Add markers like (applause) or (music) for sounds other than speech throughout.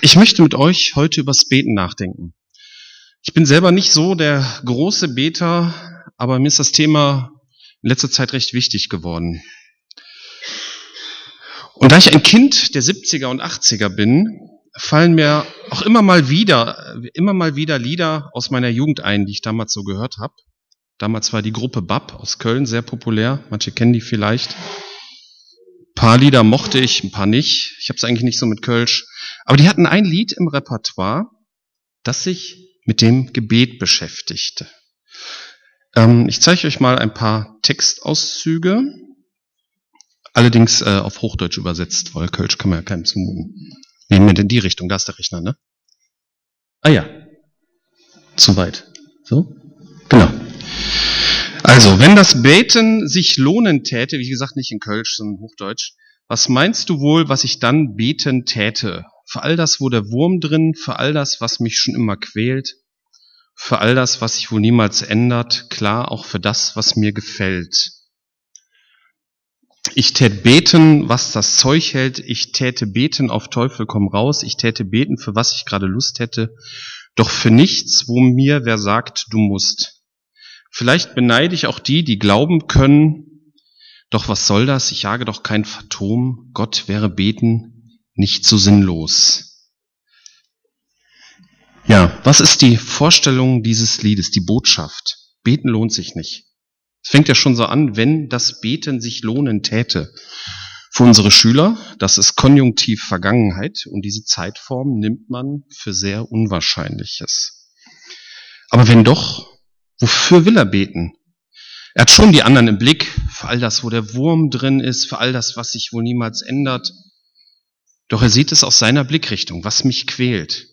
Ich möchte mit euch heute übers Beten nachdenken. Ich bin selber nicht so der große Beter, aber mir ist das Thema in letzter Zeit recht wichtig geworden. Und da ich ein Kind der 70er und 80er bin, fallen mir auch immer mal wieder, immer mal wieder Lieder aus meiner Jugend ein, die ich damals so gehört habe. Damals war die Gruppe BAP aus Köln sehr populär. Manche kennen die vielleicht. Ein paar Lieder mochte ich, ein paar nicht. Ich habe es eigentlich nicht so mit Kölsch. Aber die hatten ein Lied im Repertoire, das sich mit dem Gebet beschäftigte. Ähm, ich zeige euch mal ein paar Textauszüge, allerdings äh, auf Hochdeutsch übersetzt, weil Kölsch kann man ja keinem zumuten. Nehmen wir in die Richtung, da ist der Rechner, ne? Ah ja, zu weit. So, genau. Also, wenn das Beten sich lohnen täte, wie gesagt, nicht in Kölsch, sondern Hochdeutsch, was meinst du wohl, was ich dann beten täte? Für all das, wo der Wurm drin, für all das, was mich schon immer quält, für all das, was sich wohl niemals ändert, klar auch für das, was mir gefällt. Ich tät beten, was das Zeug hält, ich täte beten, auf Teufel komm raus, ich täte beten, für was ich gerade Lust hätte, doch für nichts, wo mir wer sagt, du musst. Vielleicht beneide ich auch die, die glauben können, doch was soll das, ich jage doch kein Phantom, Gott wäre beten, nicht so sinnlos. Ja, was ist die Vorstellung dieses Liedes, die Botschaft? Beten lohnt sich nicht. Es fängt ja schon so an, wenn das Beten sich lohnen täte. Für unsere Schüler, das ist Konjunktiv Vergangenheit und diese Zeitform nimmt man für sehr Unwahrscheinliches. Aber wenn doch, wofür will er beten? Er hat schon die anderen im Blick, für all das, wo der Wurm drin ist, für all das, was sich wohl niemals ändert. Doch er sieht es aus seiner Blickrichtung, was mich quält.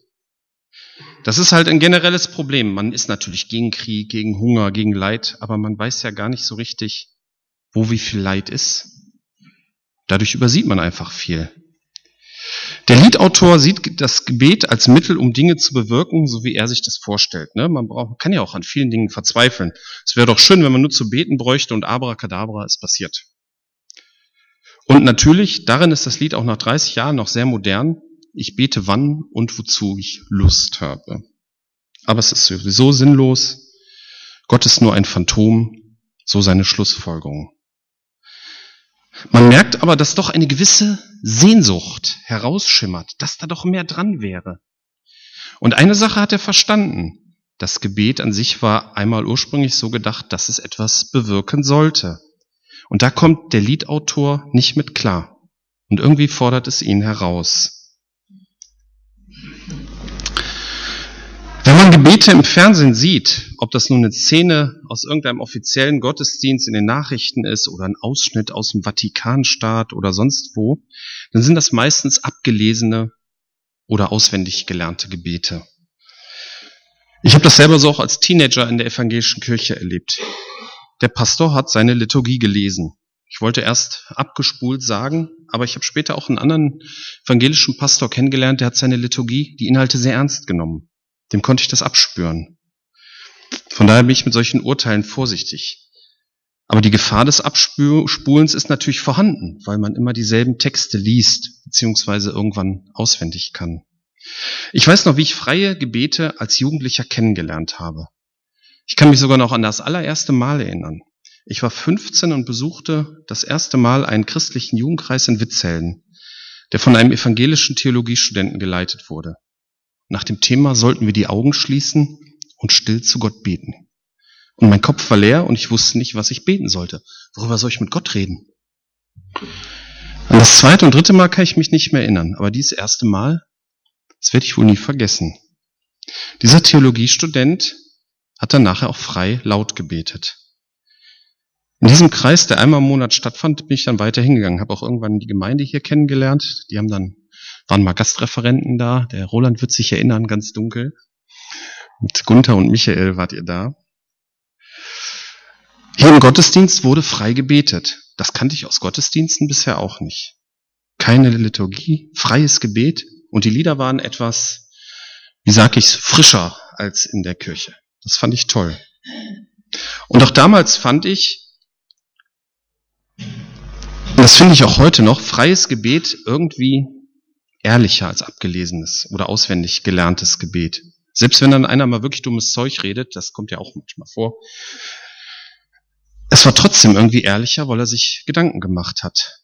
Das ist halt ein generelles Problem. Man ist natürlich gegen Krieg, gegen Hunger, gegen Leid, aber man weiß ja gar nicht so richtig, wo wie viel Leid ist. Dadurch übersieht man einfach viel. Der Liedautor sieht das Gebet als Mittel, um Dinge zu bewirken, so wie er sich das vorstellt. Ne? Man braucht, kann ja auch an vielen Dingen verzweifeln. Es wäre doch schön, wenn man nur zu beten bräuchte und Abracadabra ist passiert. Und natürlich, darin ist das Lied auch nach 30 Jahren noch sehr modern. Ich bete wann und wozu ich Lust habe. Aber es ist sowieso sinnlos. Gott ist nur ein Phantom, so seine Schlussfolgerung. Man merkt aber, dass doch eine gewisse Sehnsucht herausschimmert, dass da doch mehr dran wäre. Und eine Sache hat er verstanden. Das Gebet an sich war einmal ursprünglich so gedacht, dass es etwas bewirken sollte. Und da kommt der Liedautor nicht mit klar. Und irgendwie fordert es ihn heraus. Wenn man Gebete im Fernsehen sieht, ob das nun eine Szene aus irgendeinem offiziellen Gottesdienst in den Nachrichten ist oder ein Ausschnitt aus dem Vatikanstaat oder sonst wo, dann sind das meistens abgelesene oder auswendig gelernte Gebete. Ich habe das selber so auch als Teenager in der evangelischen Kirche erlebt. Der Pastor hat seine Liturgie gelesen. Ich wollte erst abgespult sagen, aber ich habe später auch einen anderen evangelischen Pastor kennengelernt, der hat seine Liturgie, die Inhalte sehr ernst genommen. Dem konnte ich das abspüren. Von daher bin ich mit solchen Urteilen vorsichtig. Aber die Gefahr des Abspulens ist natürlich vorhanden, weil man immer dieselben Texte liest, beziehungsweise irgendwann auswendig kann. Ich weiß noch, wie ich freie Gebete als Jugendlicher kennengelernt habe. Ich kann mich sogar noch an das allererste Mal erinnern. Ich war 15 und besuchte das erste Mal einen christlichen Jugendkreis in Witzhelden, der von einem evangelischen Theologiestudenten geleitet wurde. Nach dem Thema sollten wir die Augen schließen und still zu Gott beten. Und mein Kopf war leer und ich wusste nicht, was ich beten sollte. Worüber soll ich mit Gott reden? An das zweite und dritte Mal kann ich mich nicht mehr erinnern, aber dieses erste Mal, das werde ich wohl nie vergessen. Dieser Theologiestudent hat er nachher auch frei laut gebetet. In diesem Kreis, der einmal im Monat stattfand, bin ich dann weiter hingegangen, habe auch irgendwann die Gemeinde hier kennengelernt. Die haben dann, waren mal Gastreferenten da. Der Roland wird sich erinnern, ganz dunkel. Mit Gunther und Michael wart ihr da. Hier im Gottesdienst wurde frei gebetet. Das kannte ich aus Gottesdiensten bisher auch nicht. Keine Liturgie, freies Gebet und die Lieder waren etwas, wie sag ich's, frischer als in der Kirche. Das fand ich toll. Und auch damals fand ich, das finde ich auch heute noch, freies Gebet irgendwie ehrlicher als abgelesenes oder auswendig gelerntes Gebet. Selbst wenn dann einer mal wirklich dummes Zeug redet, das kommt ja auch manchmal vor, es war trotzdem irgendwie ehrlicher, weil er sich Gedanken gemacht hat.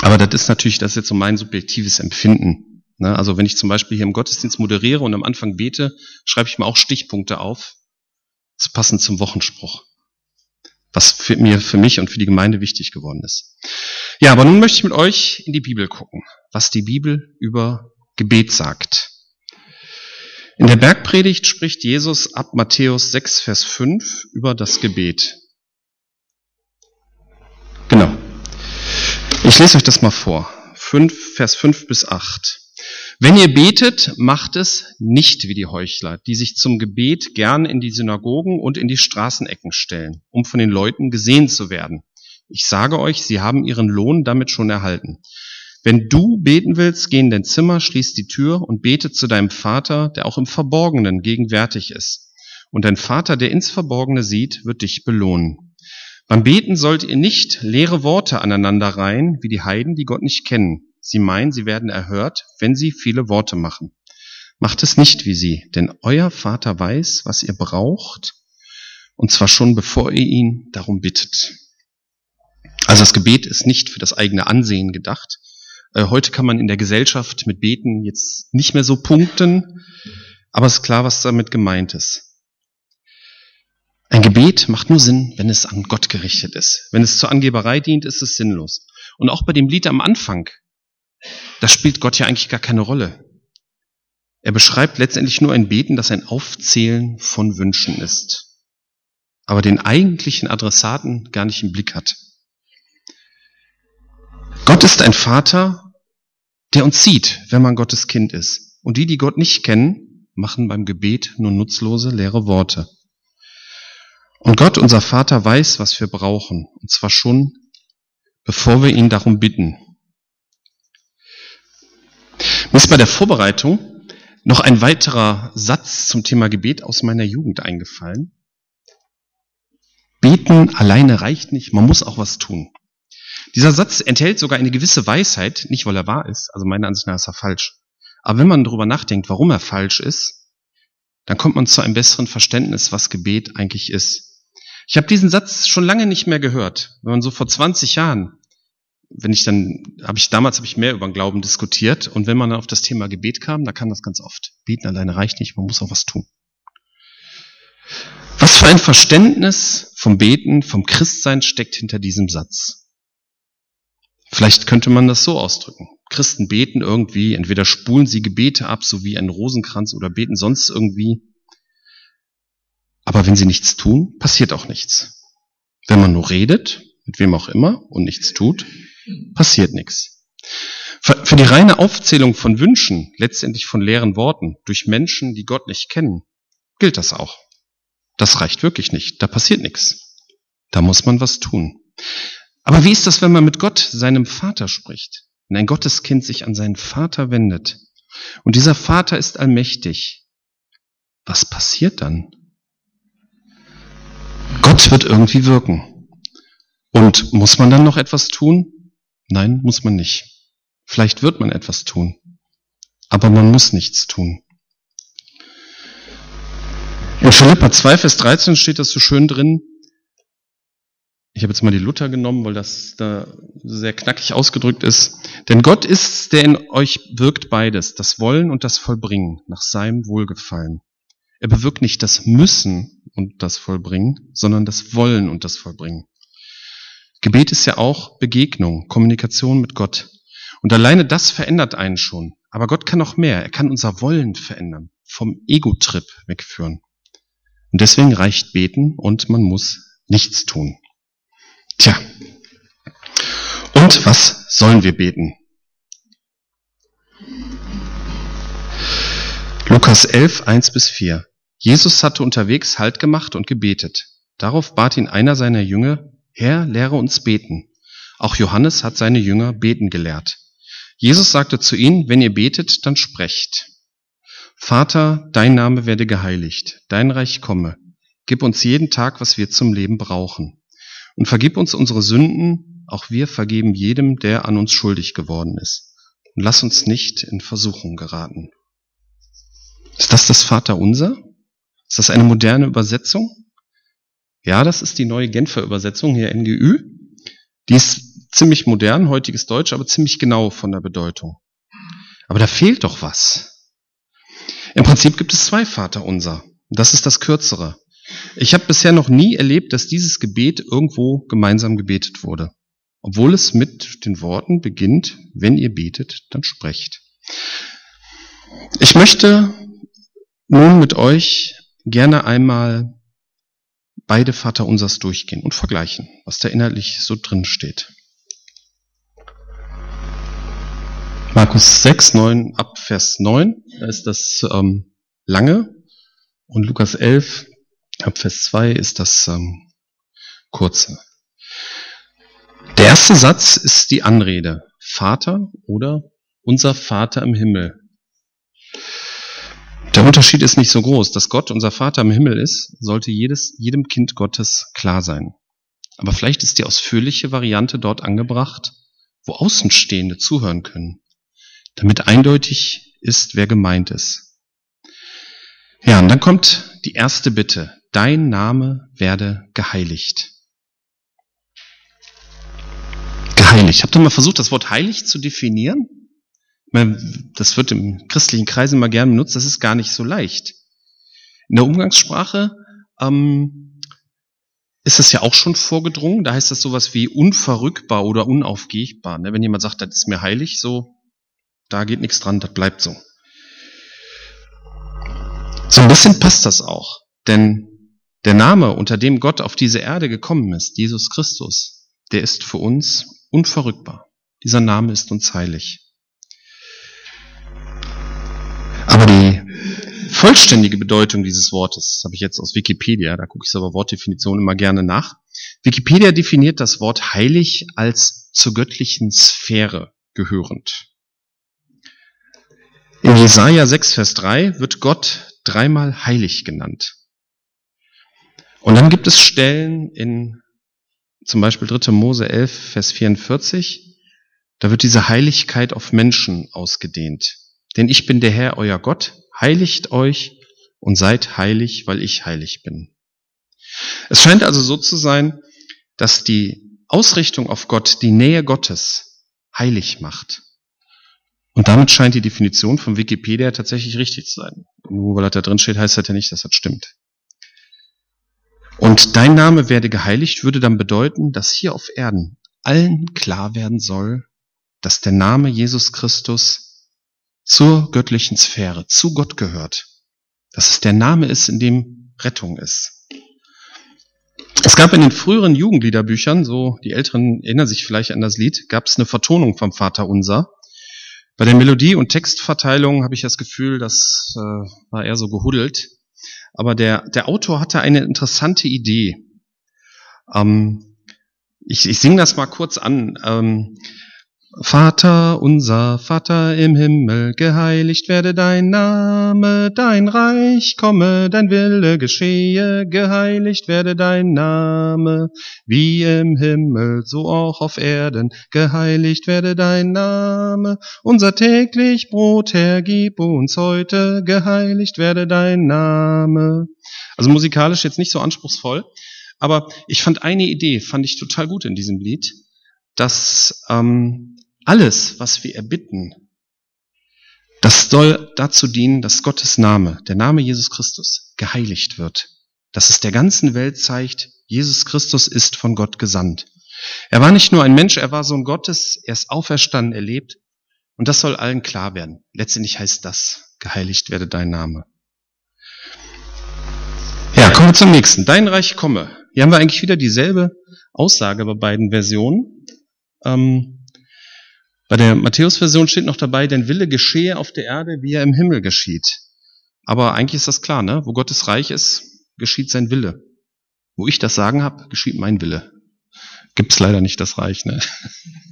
Aber das ist natürlich, das ist jetzt so mein subjektives Empfinden. Ne? Also wenn ich zum Beispiel hier im Gottesdienst moderiere und am Anfang bete, schreibe ich mir auch Stichpunkte auf, passend zum Wochenspruch. Was für mir, für mich und für die Gemeinde wichtig geworden ist. Ja, aber nun möchte ich mit euch in die Bibel gucken, was die Bibel über Gebet sagt. In der Bergpredigt spricht Jesus ab Matthäus 6, Vers 5 über das Gebet. Genau. Ich lese euch das mal vor. 5, Vers 5 bis 8. Wenn ihr betet, macht es nicht wie die Heuchler, die sich zum Gebet gern in die Synagogen und in die Straßenecken stellen, um von den Leuten gesehen zu werden. Ich sage euch, sie haben ihren Lohn damit schon erhalten. Wenn du beten willst, geh in dein Zimmer, schließ die Tür und bete zu deinem Vater, der auch im Verborgenen gegenwärtig ist. Und dein Vater, der ins Verborgene sieht, wird dich belohnen. Beim Beten sollt ihr nicht leere Worte aneinander reihen, wie die Heiden, die Gott nicht kennen. Sie meinen, sie werden erhört, wenn sie viele Worte machen. Macht es nicht wie sie, denn euer Vater weiß, was ihr braucht, und zwar schon bevor ihr ihn darum bittet. Also das Gebet ist nicht für das eigene Ansehen gedacht. Äh, heute kann man in der Gesellschaft mit Beten jetzt nicht mehr so punkten, aber es ist klar, was damit gemeint ist. Ein Gebet macht nur Sinn, wenn es an Gott gerichtet ist. Wenn es zur Angeberei dient, ist es sinnlos. Und auch bei dem Lied am Anfang, da spielt Gott ja eigentlich gar keine Rolle. Er beschreibt letztendlich nur ein Beten, das ein Aufzählen von Wünschen ist, aber den eigentlichen Adressaten gar nicht im Blick hat. Gott ist ein Vater, der uns sieht, wenn man Gottes Kind ist. Und die, die Gott nicht kennen, machen beim Gebet nur nutzlose, leere Worte. Und Gott, unser Vater, weiß, was wir brauchen. Und zwar schon, bevor wir ihn darum bitten. Mir ist bei der Vorbereitung noch ein weiterer Satz zum Thema Gebet aus meiner Jugend eingefallen. Beten alleine reicht nicht, man muss auch was tun. Dieser Satz enthält sogar eine gewisse Weisheit, nicht weil er wahr ist, also meiner Ansicht nach ist er falsch. Aber wenn man darüber nachdenkt, warum er falsch ist, dann kommt man zu einem besseren Verständnis, was Gebet eigentlich ist. Ich habe diesen Satz schon lange nicht mehr gehört. Wenn man so vor 20 Jahren, wenn ich dann, habe ich damals habe ich mehr über den Glauben diskutiert und wenn man dann auf das Thema Gebet kam, da kam das ganz oft. Beten alleine reicht nicht, man muss auch was tun. Was für ein Verständnis vom Beten, vom Christsein steckt hinter diesem Satz. Vielleicht könnte man das so ausdrücken. Christen beten irgendwie, entweder spulen sie Gebete ab, so wie ein Rosenkranz, oder beten sonst irgendwie. Aber wenn sie nichts tun, passiert auch nichts. Wenn man nur redet, mit wem auch immer, und nichts tut, passiert nichts. Für die reine Aufzählung von Wünschen, letztendlich von leeren Worten, durch Menschen, die Gott nicht kennen, gilt das auch. Das reicht wirklich nicht. Da passiert nichts. Da muss man was tun. Aber wie ist das, wenn man mit Gott, seinem Vater, spricht? Wenn ein Gotteskind sich an seinen Vater wendet und dieser Vater ist allmächtig, was passiert dann? Gott wird irgendwie wirken. Und muss man dann noch etwas tun? Nein, muss man nicht. Vielleicht wird man etwas tun, aber man muss nichts tun. In Philippa 2, Vers 13 steht das so schön drin, ich habe jetzt mal die Luther genommen, weil das da sehr knackig ausgedrückt ist. Denn Gott ist, der in euch wirkt beides, das Wollen und das Vollbringen, nach seinem Wohlgefallen. Er bewirkt nicht das Müssen und das Vollbringen, sondern das Wollen und das Vollbringen. Gebet ist ja auch Begegnung, Kommunikation mit Gott. Und alleine das verändert einen schon. Aber Gott kann noch mehr. Er kann unser Wollen verändern, vom Ego-Trip wegführen. Und deswegen reicht beten und man muss nichts tun. Tja. Und was sollen wir beten? Lukas 11, 1 bis 4. Jesus hatte unterwegs Halt gemacht und gebetet. Darauf bat ihn einer seiner Jünger, Herr, lehre uns beten. Auch Johannes hat seine Jünger beten gelehrt. Jesus sagte zu ihnen, wenn ihr betet, dann sprecht. Vater, dein Name werde geheiligt, dein Reich komme. Gib uns jeden Tag, was wir zum Leben brauchen. Und vergib uns unsere Sünden, auch wir vergeben jedem, der an uns schuldig geworden ist. und lass uns nicht in Versuchung geraten. Ist das das Vaterunser? Ist das eine moderne Übersetzung? Ja, das ist die neue Genfer Übersetzung, hier NGÜ. Die ist ziemlich modern, heutiges Deutsch, aber ziemlich genau von der Bedeutung. Aber da fehlt doch was. Im Prinzip gibt es zwei Vaterunser. Das ist das kürzere. Ich habe bisher noch nie erlebt, dass dieses Gebet irgendwo gemeinsam gebetet wurde. Obwohl es mit den Worten beginnt, wenn ihr betet, dann sprecht. Ich möchte nun mit euch gerne einmal beide Vaterunsers durchgehen und vergleichen, was da inhaltlich so drin steht. Markus 6, 9, ab Vers 9, da ist das ähm, lange und Lukas 11, ab Vers 2 ist das ähm, kurze. Der erste Satz ist die Anrede. Vater oder unser Vater im Himmel. Der Unterschied ist nicht so groß. Dass Gott unser Vater im Himmel ist, sollte jedes, jedem Kind Gottes klar sein. Aber vielleicht ist die ausführliche Variante dort angebracht, wo Außenstehende zuhören können, damit eindeutig ist, wer gemeint ist. Ja, und dann kommt die erste Bitte. Dein Name werde geheiligt. Geheiligt. Habt ihr mal versucht, das Wort heilig zu definieren? Das wird im christlichen Kreis immer gern benutzt, das ist gar nicht so leicht. In der Umgangssprache ähm, ist das ja auch schon vorgedrungen. Da heißt das sowas wie unverrückbar oder unaufgehbar. Ne? Wenn jemand sagt, das ist mir heilig, so, da geht nichts dran, das bleibt so. So ein bisschen passt das auch. Denn der Name, unter dem Gott auf diese Erde gekommen ist, Jesus Christus, der ist für uns unverrückbar. Dieser Name ist uns heilig. Vollständige Bedeutung dieses Wortes, das habe ich jetzt aus Wikipedia, da gucke ich aber Wortdefinition immer gerne nach. Wikipedia definiert das Wort heilig als zur göttlichen Sphäre gehörend. In Jesaja 6, Vers 3 wird Gott dreimal heilig genannt. Und dann gibt es Stellen in zum Beispiel 3. Mose 11, Vers 44, da wird diese Heiligkeit auf Menschen ausgedehnt. Denn ich bin der Herr, euer Gott, heiligt euch und seid heilig, weil ich heilig bin. Es scheint also so zu sein, dass die Ausrichtung auf Gott, die Nähe Gottes, heilig macht. Und damit scheint die Definition von Wikipedia tatsächlich richtig zu sein. Nur weil das da drin steht, heißt das ja nicht, dass das stimmt. Und dein Name werde geheiligt würde dann bedeuten, dass hier auf Erden allen klar werden soll, dass der Name Jesus Christus zur göttlichen Sphäre, zu Gott gehört. Dass es der Name ist, in dem Rettung ist. Es gab in den früheren Jugendliederbüchern, so die Älteren erinnern sich vielleicht an das Lied, gab es eine Vertonung vom Vater Unser. Bei der Melodie- und Textverteilung habe ich das Gefühl, das äh, war eher so gehuddelt. Aber der, der Autor hatte eine interessante Idee. Ähm, ich ich singe das mal kurz an. Ähm, Vater unser, Vater im Himmel, geheiligt werde dein Name, dein Reich komme, dein Wille geschehe, geheiligt werde dein Name, wie im Himmel, so auch auf Erden, geheiligt werde dein Name. Unser täglich Brot, Herr, gib uns heute, geheiligt werde dein Name. Also musikalisch jetzt nicht so anspruchsvoll, aber ich fand eine Idee, fand ich total gut in diesem Lied, dass ähm, alles, was wir erbitten, das soll dazu dienen, dass Gottes Name, der Name Jesus Christus, geheiligt wird. Dass es der ganzen Welt zeigt, Jesus Christus ist von Gott gesandt. Er war nicht nur ein Mensch, er war Sohn Gottes, er ist auferstanden, erlebt. Und das soll allen klar werden. Letztendlich heißt das, geheiligt werde dein Name. Ja, kommen wir zum nächsten. Dein Reich komme. Hier haben wir eigentlich wieder dieselbe Aussage bei beiden Versionen. Ähm, bei der Matthäus-Version steht noch dabei, dein Wille geschehe auf der Erde, wie er im Himmel geschieht. Aber eigentlich ist das klar, ne? Wo Gottes Reich ist, geschieht sein Wille. Wo ich das Sagen habe, geschieht mein Wille. Gibt's leider nicht das Reich, ne?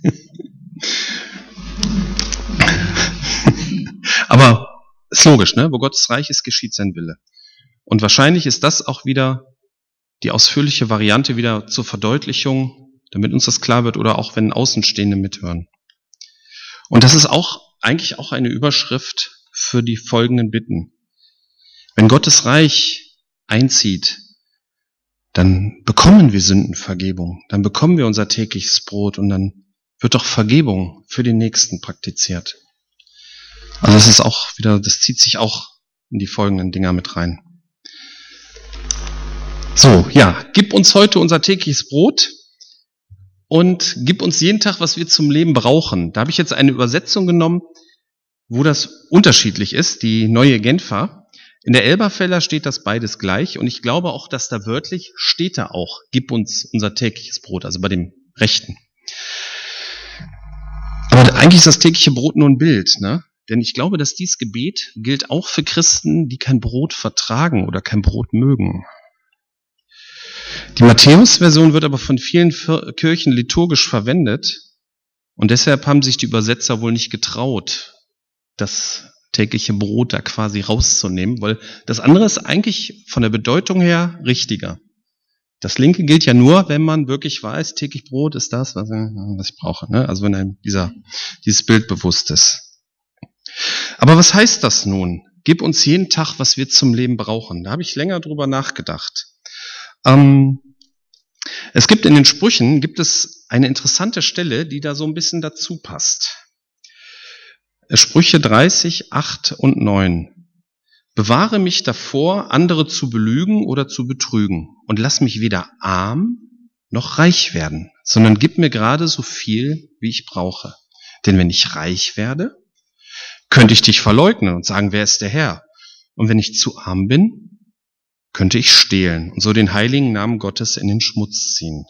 (laughs) Aber ist logisch, ne? Wo Gottes Reich ist, geschieht sein Wille. Und wahrscheinlich ist das auch wieder die ausführliche Variante wieder zur Verdeutlichung, damit uns das klar wird oder auch wenn Außenstehende mithören. Und das ist auch eigentlich auch eine Überschrift für die folgenden Bitten. Wenn Gottes Reich einzieht, dann bekommen wir Sündenvergebung, dann bekommen wir unser tägliches Brot und dann wird doch Vergebung für den Nächsten praktiziert. Also das ist auch wieder, das zieht sich auch in die folgenden Dinger mit rein. So, ja, gib uns heute unser tägliches Brot und gib uns jeden Tag, was wir zum Leben brauchen. Da habe ich jetzt eine Übersetzung genommen, wo das unterschiedlich ist, die neue Genfer. In der Elberfeller steht das beides gleich und ich glaube auch, dass da wörtlich steht da auch, gib uns unser tägliches Brot, also bei dem Rechten. Aber eigentlich ist das tägliche Brot nur ein Bild, ne? Denn ich glaube, dass dies Gebet gilt auch für Christen, die kein Brot vertragen oder kein Brot mögen. Die Matthäus-Version wird aber von vielen Kirchen liturgisch verwendet und deshalb haben sich die Übersetzer wohl nicht getraut, das tägliche Brot da quasi rauszunehmen, weil das andere ist eigentlich von der Bedeutung her richtiger. Das linke gilt ja nur, wenn man wirklich weiß, täglich Brot ist das, was, was ich brauche. Ne? Also wenn einem dieser, dieses Bild bewusst ist. Aber was heißt das nun? Gib uns jeden Tag, was wir zum Leben brauchen. Da habe ich länger drüber nachgedacht. Ähm, es gibt in den Sprüchen, gibt es eine interessante Stelle, die da so ein bisschen dazu passt. Sprüche 30, 8 und 9. Bewahre mich davor, andere zu belügen oder zu betrügen und lass mich weder arm noch reich werden, sondern gib mir gerade so viel, wie ich brauche. Denn wenn ich reich werde, könnte ich dich verleugnen und sagen, wer ist der Herr? Und wenn ich zu arm bin, könnte ich stehlen und so den heiligen Namen Gottes in den Schmutz ziehen.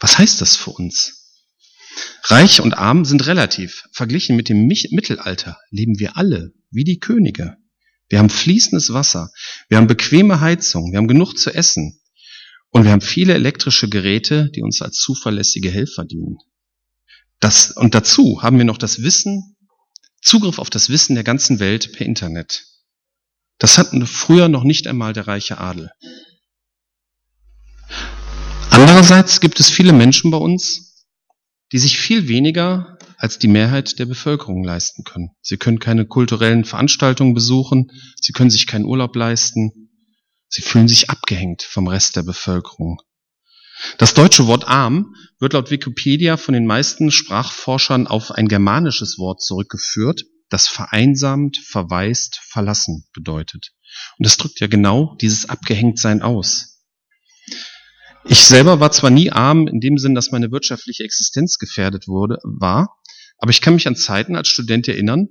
Was heißt das für uns? Reich und arm sind relativ. Verglichen mit dem Mittelalter leben wir alle wie die Könige. Wir haben fließendes Wasser, wir haben bequeme Heizung, wir haben genug zu essen und wir haben viele elektrische Geräte, die uns als zuverlässige Helfer dienen. Das, und dazu haben wir noch das Wissen, Zugriff auf das Wissen der ganzen Welt per Internet. Das hatten früher noch nicht einmal der reiche Adel. Andererseits gibt es viele Menschen bei uns, die sich viel weniger als die Mehrheit der Bevölkerung leisten können. Sie können keine kulturellen Veranstaltungen besuchen, sie können sich keinen Urlaub leisten, sie fühlen sich abgehängt vom Rest der Bevölkerung. Das deutsche Wort arm wird laut Wikipedia von den meisten Sprachforschern auf ein germanisches Wort zurückgeführt, das vereinsamt, verwaist, verlassen bedeutet. Und das drückt ja genau dieses Abgehängtsein aus. Ich selber war zwar nie arm in dem Sinn, dass meine wirtschaftliche Existenz gefährdet wurde, war, aber ich kann mich an Zeiten als Student erinnern,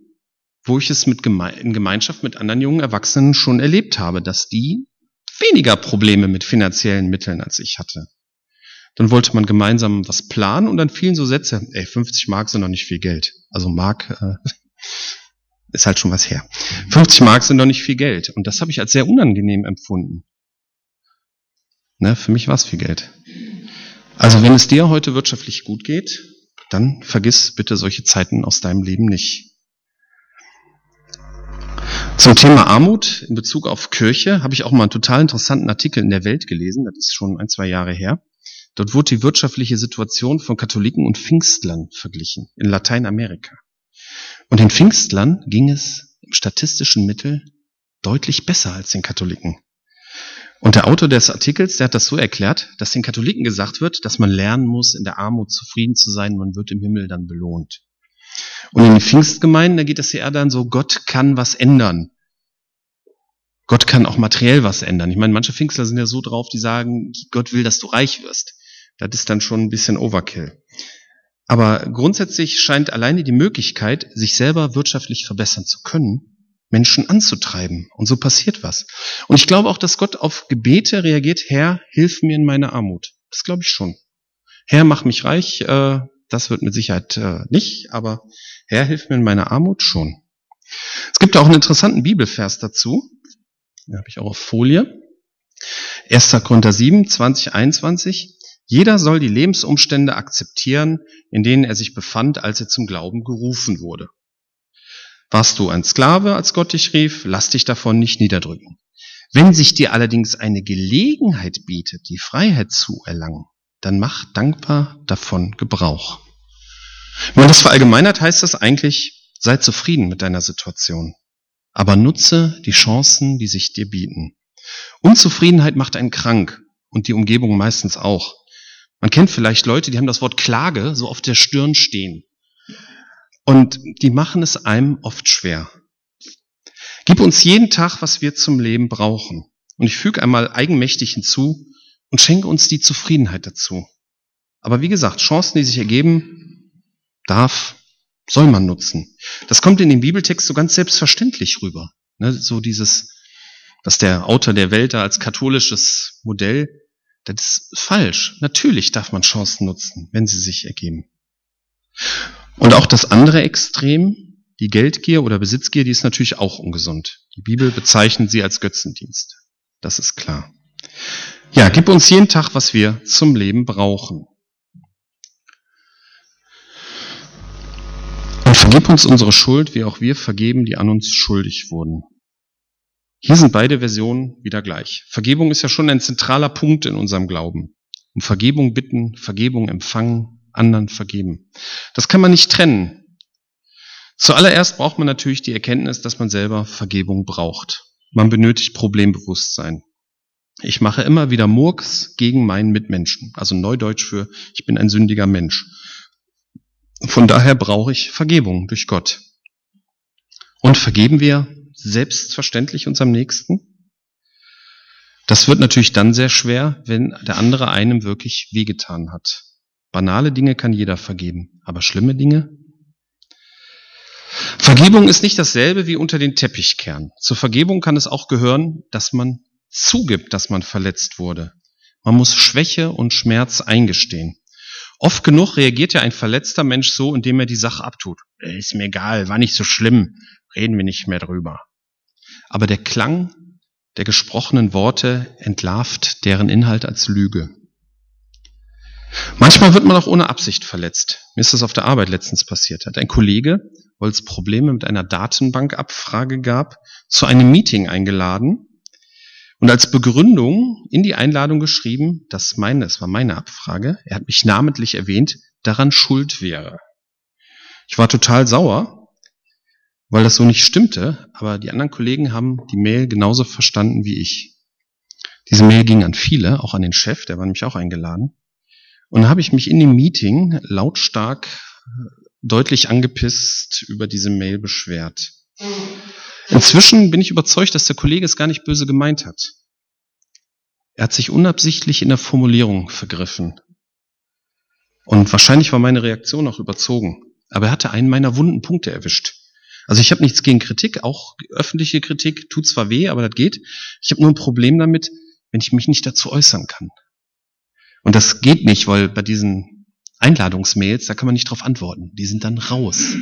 wo ich es mit Geme in Gemeinschaft mit anderen jungen Erwachsenen schon erlebt habe, dass die weniger Probleme mit finanziellen Mitteln als ich hatte. Dann wollte man gemeinsam was planen und dann fielen so Sätze, ey, 50 Mark sind noch nicht viel Geld. Also Mark äh, ist halt schon was her. 50 Mark sind noch nicht viel Geld. Und das habe ich als sehr unangenehm empfunden. Ne, für mich war es viel Geld. Also wenn es dir heute wirtschaftlich gut geht, dann vergiss bitte solche Zeiten aus deinem Leben nicht. Zum Thema Armut in Bezug auf Kirche habe ich auch mal einen total interessanten Artikel in der Welt gelesen, das ist schon ein, zwei Jahre her. Dort wurde die wirtschaftliche Situation von Katholiken und Pfingstlern verglichen in Lateinamerika. Und den Pfingstlern ging es im statistischen Mittel deutlich besser als den Katholiken. Und der Autor des Artikels, der hat das so erklärt, dass den Katholiken gesagt wird, dass man lernen muss, in der Armut zufrieden zu sein, man wird im Himmel dann belohnt. Und in den Pfingstgemeinden, da geht es ja eher dann so, Gott kann was ändern. Gott kann auch materiell was ändern. Ich meine, manche Pfingstler sind ja so drauf, die sagen, Gott will, dass du reich wirst. Das ist dann schon ein bisschen Overkill. Aber grundsätzlich scheint alleine die Möglichkeit, sich selber wirtschaftlich verbessern zu können, Menschen anzutreiben. Und so passiert was. Und ich glaube auch, dass Gott auf Gebete reagiert, Herr, hilf mir in meiner Armut. Das glaube ich schon. Herr, mach mich reich, äh, das wird mit Sicherheit äh, nicht, aber Herr, hilf mir in meiner Armut schon. Es gibt auch einen interessanten Bibelvers dazu. Den habe ich auch auf Folie. 1. Korinther 7, 20, 21. Jeder soll die Lebensumstände akzeptieren, in denen er sich befand, als er zum Glauben gerufen wurde. Warst du ein Sklave, als Gott dich rief, lass dich davon nicht niederdrücken. Wenn sich dir allerdings eine Gelegenheit bietet, die Freiheit zu erlangen, dann mach dankbar davon Gebrauch. Wenn man das verallgemeinert, heißt das eigentlich, sei zufrieden mit deiner Situation. Aber nutze die Chancen, die sich dir bieten. Unzufriedenheit macht einen krank und die Umgebung meistens auch. Man kennt vielleicht Leute, die haben das Wort Klage so auf der Stirn stehen. Und die machen es einem oft schwer. Gib uns jeden Tag, was wir zum Leben brauchen. Und ich füge einmal eigenmächtig hinzu und schenke uns die Zufriedenheit dazu. Aber wie gesagt, Chancen, die sich ergeben, darf, soll man nutzen. Das kommt in dem Bibeltext so ganz selbstverständlich rüber. Ne, so dieses, dass der Autor der Welt da als katholisches Modell, das ist falsch. Natürlich darf man Chancen nutzen, wenn sie sich ergeben. Und auch das andere Extrem, die Geldgier oder Besitzgier, die ist natürlich auch ungesund. Die Bibel bezeichnet sie als Götzendienst. Das ist klar. Ja, gib uns jeden Tag, was wir zum Leben brauchen. Und vergib uns unsere Schuld, wie auch wir vergeben, die an uns schuldig wurden. Hier sind beide Versionen wieder gleich. Vergebung ist ja schon ein zentraler Punkt in unserem Glauben. Um Vergebung bitten, Vergebung empfangen, anderen vergeben. Das kann man nicht trennen. Zuallererst braucht man natürlich die Erkenntnis, dass man selber Vergebung braucht. Man benötigt Problembewusstsein. Ich mache immer wieder Murks gegen meinen Mitmenschen. Also Neudeutsch für, ich bin ein sündiger Mensch. Von daher brauche ich Vergebung durch Gott. Und vergeben wir selbstverständlich unserem Nächsten? Das wird natürlich dann sehr schwer, wenn der andere einem wirklich wehgetan hat. Banale Dinge kann jeder vergeben, aber schlimme Dinge? Vergebung ist nicht dasselbe wie unter den Teppich kehren. Zur Vergebung kann es auch gehören, dass man zugibt, dass man verletzt wurde. Man muss Schwäche und Schmerz eingestehen. Oft genug reagiert ja ein verletzter Mensch so, indem er die Sache abtut. Ist mir egal, war nicht so schlimm, reden wir nicht mehr drüber. Aber der Klang der gesprochenen Worte entlarvt deren Inhalt als Lüge. Manchmal wird man auch ohne Absicht verletzt. Mir ist das auf der Arbeit letztens passiert. Hat ein Kollege, weil es Probleme mit einer Datenbankabfrage gab, zu einem Meeting eingeladen und als Begründung in die Einladung geschrieben, dass meine, das war meine Abfrage, er hat mich namentlich erwähnt, daran schuld wäre. Ich war total sauer, weil das so nicht stimmte, aber die anderen Kollegen haben die Mail genauso verstanden wie ich. Diese Mail ging an viele, auch an den Chef, der war nämlich auch eingeladen. Und dann habe ich mich in dem Meeting lautstark deutlich angepisst über diese Mail beschwert. Inzwischen bin ich überzeugt, dass der Kollege es gar nicht böse gemeint hat. Er hat sich unabsichtlich in der Formulierung vergriffen. Und wahrscheinlich war meine Reaktion auch überzogen. Aber er hatte einen meiner wunden Punkte erwischt. Also ich habe nichts gegen Kritik, auch öffentliche Kritik tut zwar weh, aber das geht. Ich habe nur ein Problem damit, wenn ich mich nicht dazu äußern kann. Und das geht nicht, weil bei diesen Einladungsmails, da kann man nicht drauf antworten. Die sind dann raus. Das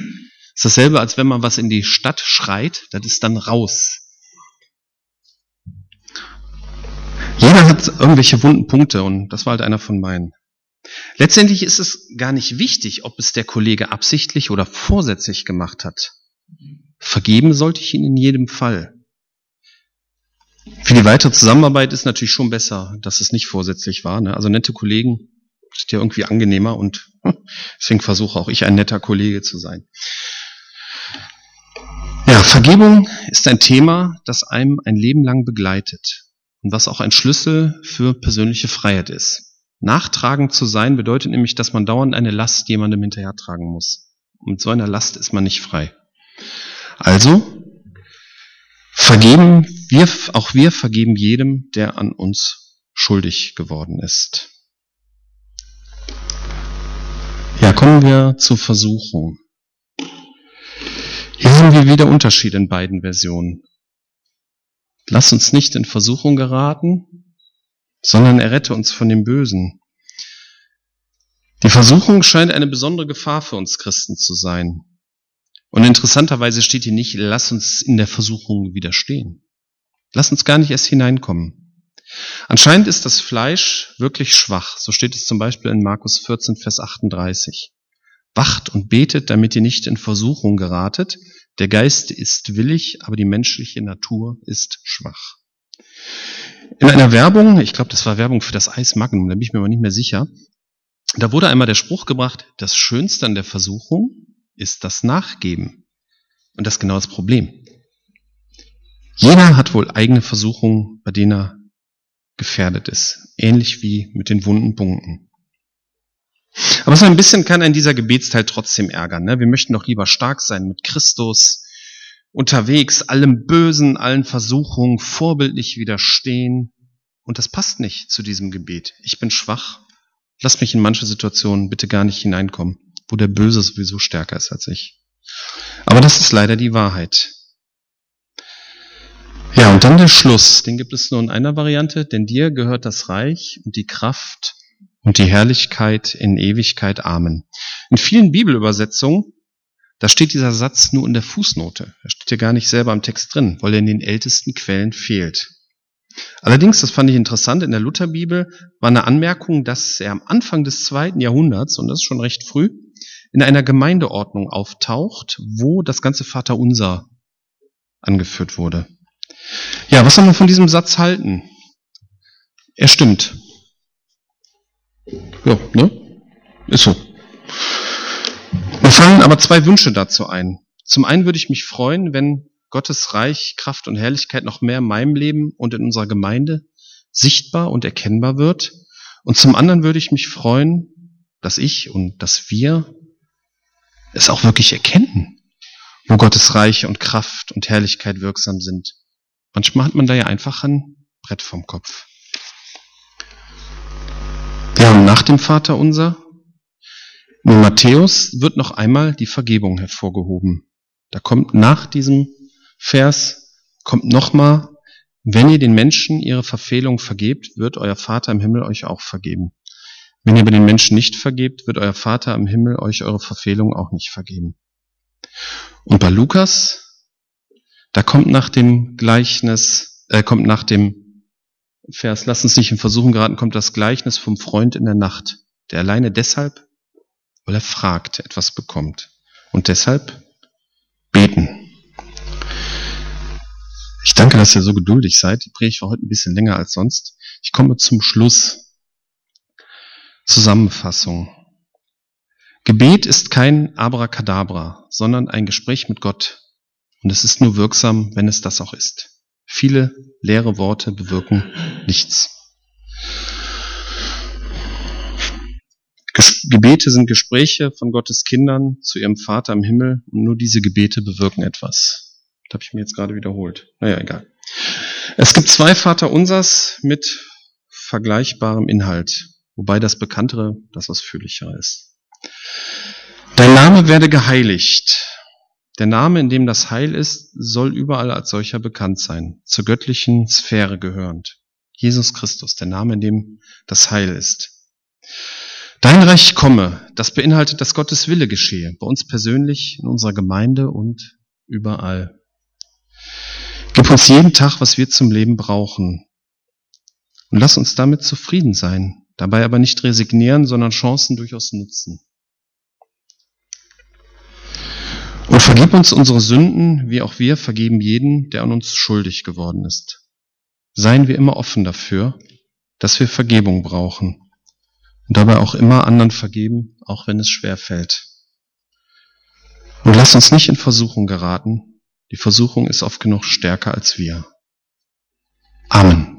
ist dasselbe, als wenn man was in die Stadt schreit, das ist dann raus. Jeder hat irgendwelche wunden Punkte und das war halt einer von meinen. Letztendlich ist es gar nicht wichtig, ob es der Kollege absichtlich oder vorsätzlich gemacht hat. Vergeben sollte ich ihn in jedem Fall. Für die weitere Zusammenarbeit ist natürlich schon besser, dass es nicht vorsätzlich war. Ne? Also nette Kollegen sind ja irgendwie angenehmer und (laughs) deswegen versuche auch ich ein netter Kollege zu sein. Ja, Vergebung ist ein Thema, das einem ein Leben lang begleitet und was auch ein Schlüssel für persönliche Freiheit ist. Nachtragend zu sein bedeutet nämlich, dass man dauernd eine Last jemandem hinterhertragen muss. Und mit so einer Last ist man nicht frei. Also, vergeben, wir, auch wir vergeben jedem, der an uns schuldig geworden ist. Ja, kommen wir zur Versuchung. Hier haben wir wieder Unterschied in beiden Versionen. Lass uns nicht in Versuchung geraten, sondern errette uns von dem Bösen. Die Versuchung scheint eine besondere Gefahr für uns Christen zu sein. Und interessanterweise steht hier nicht, lass uns in der Versuchung widerstehen. Lass uns gar nicht erst hineinkommen. Anscheinend ist das Fleisch wirklich schwach. So steht es zum Beispiel in Markus 14, Vers 38. Wacht und betet, damit ihr nicht in Versuchung geratet. Der Geist ist willig, aber die menschliche Natur ist schwach. In einer Werbung, ich glaube, das war Werbung für das Eis Magnum, da bin ich mir aber nicht mehr sicher, Da wurde einmal der Spruch gebracht, das Schönste an der Versuchung ist das Nachgeben. Und das ist genau das Problem. Jeder hat wohl eigene Versuchungen, bei denen er gefährdet ist. Ähnlich wie mit den wunden Punkten. Aber so ein bisschen kann ein dieser Gebetsteil trotzdem ärgern. Ne? Wir möchten doch lieber stark sein mit Christus, unterwegs, allem Bösen, allen Versuchungen, vorbildlich widerstehen. Und das passt nicht zu diesem Gebet. Ich bin schwach. Lass mich in manche Situationen bitte gar nicht hineinkommen, wo der Böse sowieso stärker ist als ich. Aber das ist leider die Wahrheit. Ja, und dann der Schluss. Den gibt es nur in einer Variante, denn dir gehört das Reich und die Kraft und die Herrlichkeit in Ewigkeit. Amen. In vielen Bibelübersetzungen, da steht dieser Satz nur in der Fußnote. Er steht ja gar nicht selber am Text drin, weil er in den ältesten Quellen fehlt. Allerdings, das fand ich interessant, in der Lutherbibel war eine Anmerkung, dass er am Anfang des zweiten Jahrhunderts, und das ist schon recht früh, in einer Gemeindeordnung auftaucht, wo das ganze Vaterunser angeführt wurde. Ja, was soll man von diesem Satz halten? Er stimmt. Ja, ne? Ist so. Mir fallen aber zwei Wünsche dazu ein. Zum einen würde ich mich freuen, wenn Gottes Reich, Kraft und Herrlichkeit noch mehr in meinem Leben und in unserer Gemeinde sichtbar und erkennbar wird. Und zum anderen würde ich mich freuen, dass ich und dass wir es auch wirklich erkennen, wo Gottes Reich und Kraft und Herrlichkeit wirksam sind. Manchmal hat man da ja einfach ein Brett vom Kopf. Ja, und nach dem Vater unser, in Matthäus wird noch einmal die Vergebung hervorgehoben. Da kommt nach diesem Vers, kommt nochmal, wenn ihr den Menschen ihre Verfehlung vergebt, wird euer Vater im Himmel euch auch vergeben. Wenn ihr aber den Menschen nicht vergebt, wird euer Vater im Himmel euch eure Verfehlung auch nicht vergeben. Und bei Lukas, da kommt nach dem Gleichnis, äh, kommt nach dem Vers, lasst uns nicht in Versuchen geraten, kommt das Gleichnis vom Freund in der Nacht, der alleine deshalb, weil er fragt, etwas bekommt. Und deshalb beten. Ich danke, dass ihr so geduldig seid. Die Predigt war heute ein bisschen länger als sonst. Ich komme zum Schluss. Zusammenfassung. Gebet ist kein Abracadabra, sondern ein Gespräch mit Gott. Und es ist nur wirksam, wenn es das auch ist. Viele leere Worte bewirken nichts. Gebete sind Gespräche von Gottes Kindern zu ihrem Vater im Himmel und nur diese Gebete bewirken etwas. Das habe ich mir jetzt gerade wiederholt. Naja, egal. Es gibt zwei Vaterunsers mit vergleichbarem Inhalt wobei das Bekanntere das ausführlichere ist. Dein Name werde geheiligt. Der Name, in dem das Heil ist, soll überall als solcher bekannt sein, zur göttlichen Sphäre gehörend. Jesus Christus, der Name, in dem das Heil ist. Dein Reich komme, das beinhaltet, dass Gottes Wille geschehe, bei uns persönlich, in unserer Gemeinde und überall. Gib uns jeden Tag, was wir zum Leben brauchen. Und lass uns damit zufrieden sein, Dabei aber nicht resignieren, sondern Chancen durchaus nutzen. Und vergib uns unsere Sünden, wie auch wir vergeben jeden, der an uns schuldig geworden ist. Seien wir immer offen dafür, dass wir Vergebung brauchen und dabei auch immer anderen vergeben, auch wenn es schwer fällt. Und lass uns nicht in Versuchung geraten. Die Versuchung ist oft genug stärker als wir. Amen.